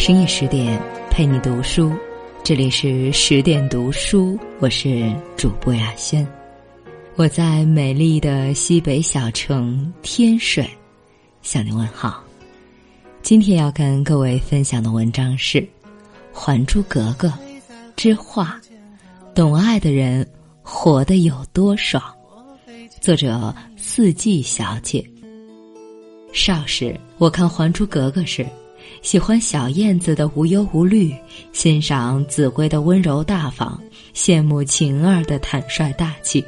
深夜十点陪你读书，这里是十点读书，我是主播雅轩，我在美丽的西北小城天水向您问好。今天要跟各位分享的文章是《还珠格格》之画，懂爱的人活得有多爽？作者四季小姐。少时我看《还珠格格》时。喜欢小燕子的无忧无虑，欣赏紫薇的温柔大方，羡慕晴儿的坦率大气，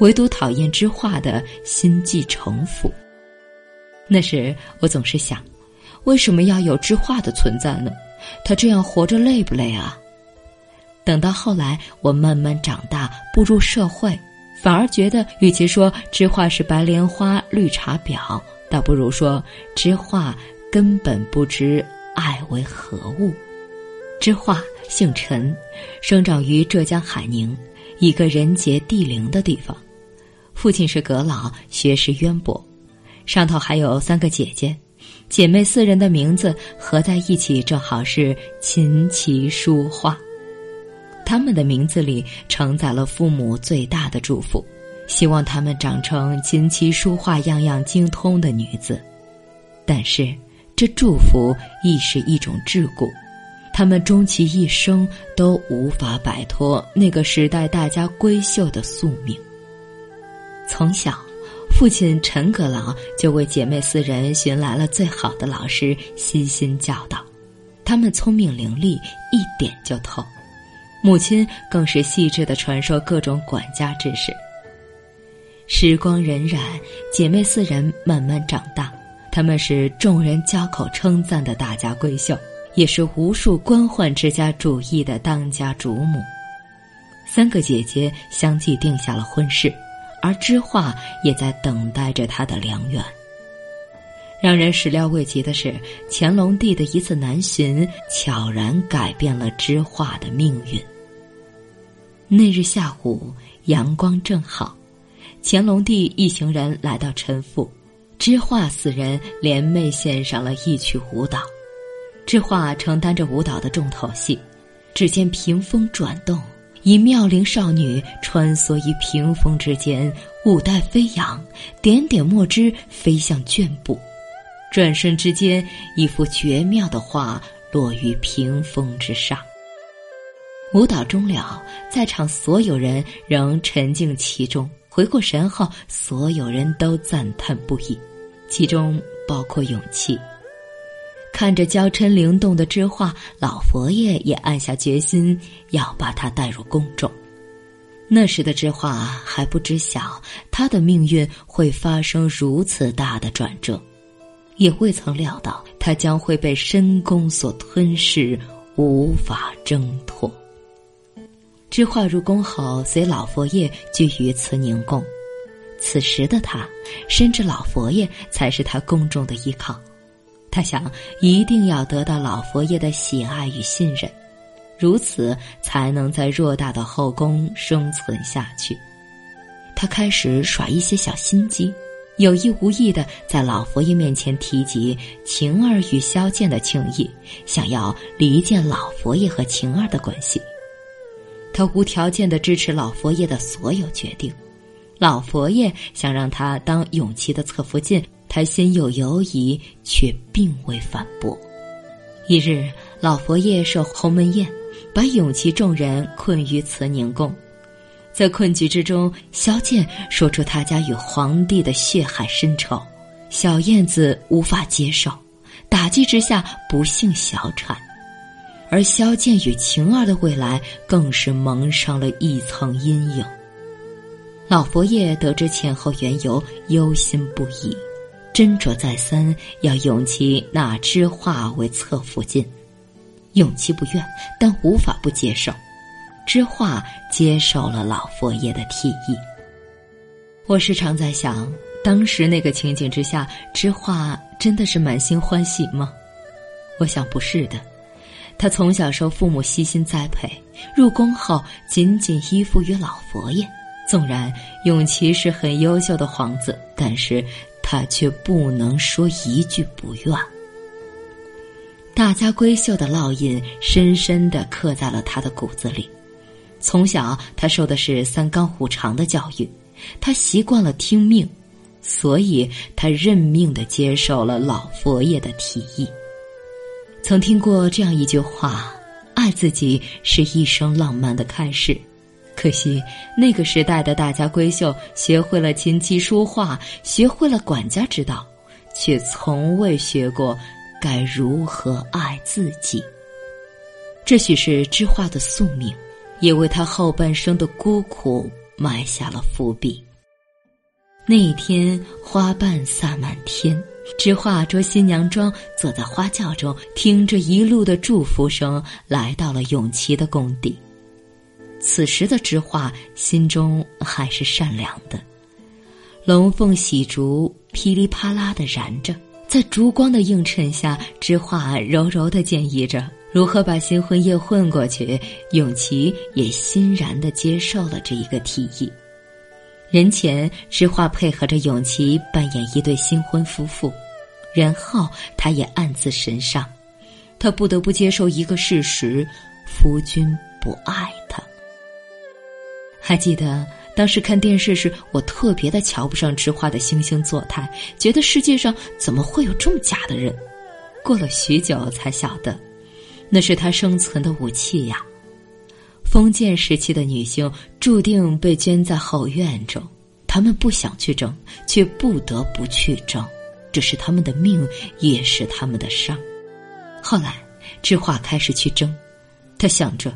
唯独讨厌知画的心计城府。那时我总是想，为什么要有知画的存在呢？他这样活着累不累啊？等到后来我慢慢长大，步入社会，反而觉得，与其说知画是白莲花绿茶婊，倒不如说知画。根本不知爱为何物。知画姓陈，生长于浙江海宁，一个人杰地灵的地方。父亲是阁老，学识渊博，上头还有三个姐姐，姐妹四人的名字合在一起，正好是琴棋书画。他们的名字里承载了父母最大的祝福，希望他们长成琴棋书画样样精通的女子。但是。这祝福亦是一种桎梏，他们终其一生都无法摆脱那个时代大家闺秀的宿命。从小，父亲陈阁老就为姐妹四人寻来了最好的老师，悉心教导。他们聪明伶俐，一点就透。母亲更是细致的传授各种管家知识。时光荏苒，姐妹四人慢慢长大。他们是众人交口称赞的大家闺秀，也是无数官宦之家主义的当家主母。三个姐姐相继定下了婚事，而知画也在等待着她的良缘。让人始料未及的是，乾隆帝的一次南巡，悄然改变了知画的命运。那日下午，阳光正好，乾隆帝一行人来到陈府。知画四人联袂献上了一曲舞蹈，知画承担着舞蹈的重头戏。只见屏风转动，一妙龄少女穿梭于屏风之间，舞带飞扬，点点墨汁飞向绢布，转瞬之间，一幅绝妙的画落于屏风之上。舞蹈终了，在场所有人仍沉浸其中。回过神后，所有人都赞叹不已，其中包括勇气。看着娇嗔灵动的知画，老佛爷也暗下决心要把她带入宫中。那时的知画还不知晓他的命运会发生如此大的转折，也未曾料到他将会被深宫所吞噬，无法挣脱。知画入宫后，随老佛爷居于慈宁宫。此时的他深知老佛爷才是他宫中的依靠，他想一定要得到老佛爷的喜爱与信任，如此才能在偌大的后宫生存下去。他开始耍一些小心机，有意无意的在老佛爷面前提及晴儿与萧剑的情谊，想要离间老佛爷和晴儿的关系。他无条件的支持老佛爷的所有决定，老佛爷想让他当永琪的侧福晋，他心有犹疑，却并未反驳。一日，老佛爷设鸿门宴，把永琪众人困于慈宁宫，在困局之中，萧剑说出他家与皇帝的血海深仇，小燕子无法接受，打击之下不幸小产。而萧剑与晴儿的未来更是蒙上了一层阴影。老佛爷得知前后缘由，忧心不已，斟酌再三，要永琪纳知画为侧福晋。永琪不愿，但无法不接受。知画接受了老佛爷的提议。我时常在想，当时那个情景之下，知画真的是满心欢喜吗？我想不是的。他从小受父母悉心栽培，入宫后紧紧依附于老佛爷。纵然永琪是很优秀的皇子，但是他却不能说一句不愿。大家闺秀的烙印深深的刻在了他的骨子里。从小，他受的是三纲五常的教育，他习惯了听命，所以他认命的接受了老佛爷的提议。曾听过这样一句话：“爱自己是一生浪漫的开始。”可惜，那个时代的大家闺秀学会了琴棋书画，学会了管家之道，却从未学过该如何爱自己。这许是知画的宿命，也为他后半生的孤苦埋下了伏笔。那一天，花瓣洒满天，知画着新娘妆，坐在花轿中，听着一路的祝福声，来到了永琪的工地。此时的知画心中还是善良的，龙凤喜烛噼里啪啦的燃着，在烛光的映衬下，知画柔柔的建议着如何把新婚夜混过去。永琪也欣然的接受了这一个提议。人前，知画配合着永琪扮演一对新婚夫妇，人后，他也暗自神伤，他不得不接受一个事实：夫君不爱他。还记得当时看电视时，我特别的瞧不上知画的惺惺作态，觉得世界上怎么会有这么假的人？过了许久才晓得，那是他生存的武器呀。封建时期的女性注定被圈在后院中，她们不想去争，却不得不去争，这是他们的命，也是他们的伤。后来，知画开始去争，他想着。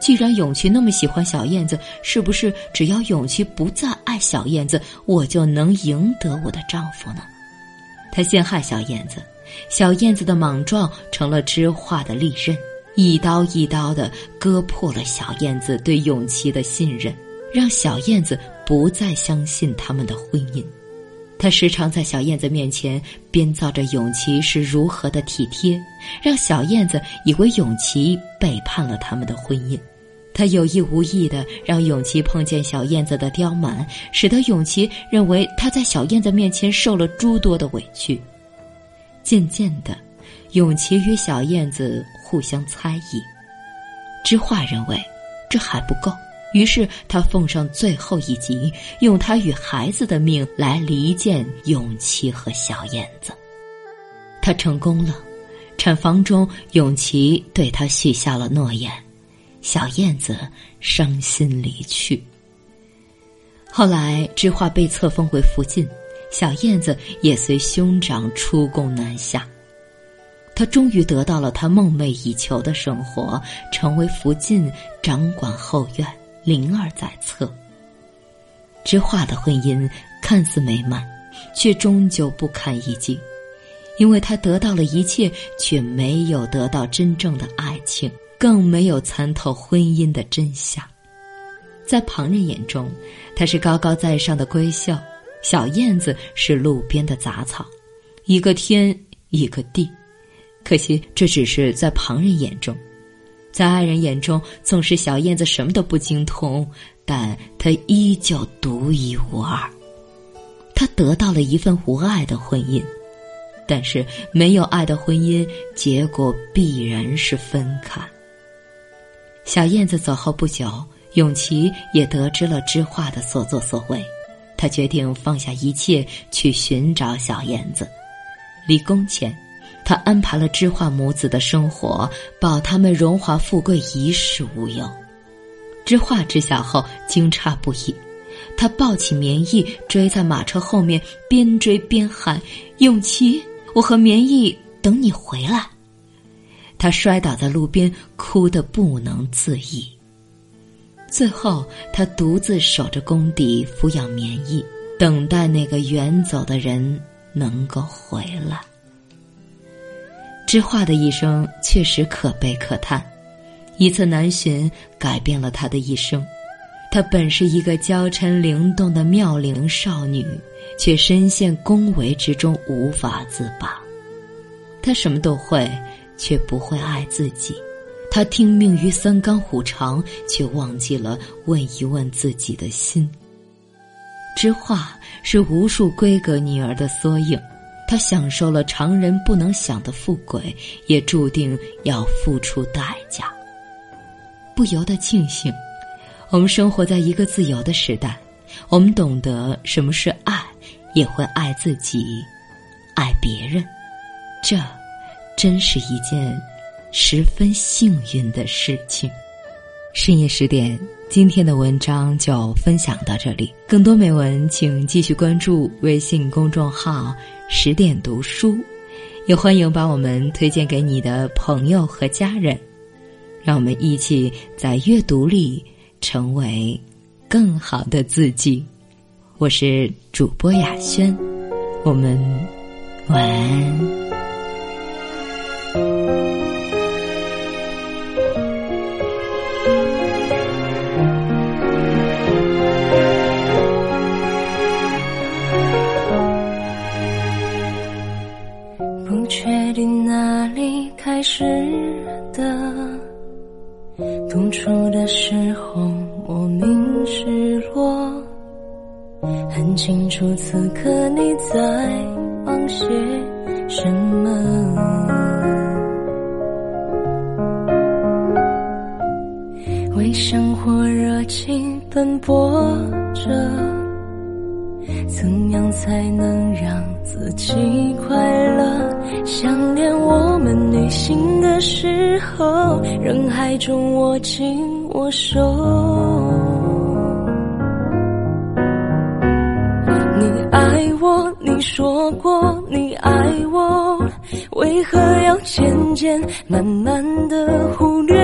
既然永琪那么喜欢小燕子，是不是只要永琪不再爱小燕子，我就能赢得我的丈夫呢？他陷害小燕子，小燕子的莽撞成了知画的利刃，一刀一刀的割破了小燕子对永琪的信任，让小燕子不再相信他们的婚姻。他时常在小燕子面前编造着永琪是如何的体贴，让小燕子以为永琪背叛了他们的婚姻。他有意无意的让永琪碰见小燕子的刁蛮，使得永琪认为他在小燕子面前受了诸多的委屈。渐渐的，永琪与小燕子互相猜疑。知画认为这还不够。于是他奉上最后一集，用他与孩子的命来离间永琪和小燕子。他成功了，产房中永琪对他许下了诺言，小燕子伤心离去。后来知画被册封为福晋，小燕子也随兄长出宫南下。他终于得到了他梦寐以求的生活，成为福晋掌管后院。灵儿在侧。知画的婚姻看似美满，却终究不堪一击，因为他得到了一切，却没有得到真正的爱情，更没有参透婚姻的真相。在旁人眼中，他是高高在上的闺秀，小燕子是路边的杂草，一个天一个地。可惜，这只是在旁人眼中。在爱人眼中，纵使小燕子什么都不精通，但她依旧独一无二。她得到了一份无爱的婚姻，但是没有爱的婚姻，结果必然是分开。小燕子走后不久，永琪也得知了知画的所作所为，他决定放下一切去寻找小燕子。离宫前。他安排了知画母子的生活，保他们荣华富贵，衣食无忧。知画知晓后惊诧不已，他抱起棉衣，追在马车后面，边追边喊：“永琪，我和棉衣等你回来。”他摔倒在路边，哭得不能自已。最后，他独自守着宫底，抚养棉衣，等待那个远走的人能够回来。知画的一生确实可悲可叹，一次南巡改变了他的一生。她本是一个娇嗔灵动的妙龄少女，却深陷宫闱之中无法自拔。她什么都会，却不会爱自己。她听命于三纲五常，却忘记了问一问自己的心。知画是无数闺阁女儿的缩影。他享受了常人不能想的富贵，也注定要付出代价。不由得庆幸，我们生活在一个自由的时代，我们懂得什么是爱，也会爱自己，爱别人。这，真是一件十分幸运的事情。深夜十点。今天的文章就分享到这里，更多美文请继续关注微信公众号“十点读书”，也欢迎把我们推荐给你的朋友和家人，让我们一起在阅读里成为更好的自己。我是主播雅轩，我们晚安。情奔波着，怎样才能让自己快乐？想念我们旅行的时候，人海中握紧我手。你爱我，你说过你爱我，为何要渐渐慢慢的忽略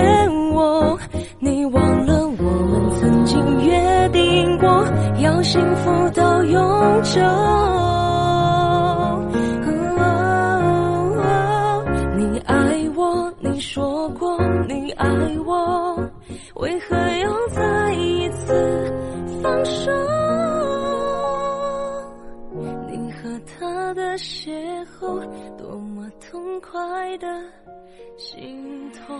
我？你忘了曾经约定过，要幸福到永久。你爱我，你说过你爱我为何又再一次放手？你和他的邂逅，多么痛快的心痛。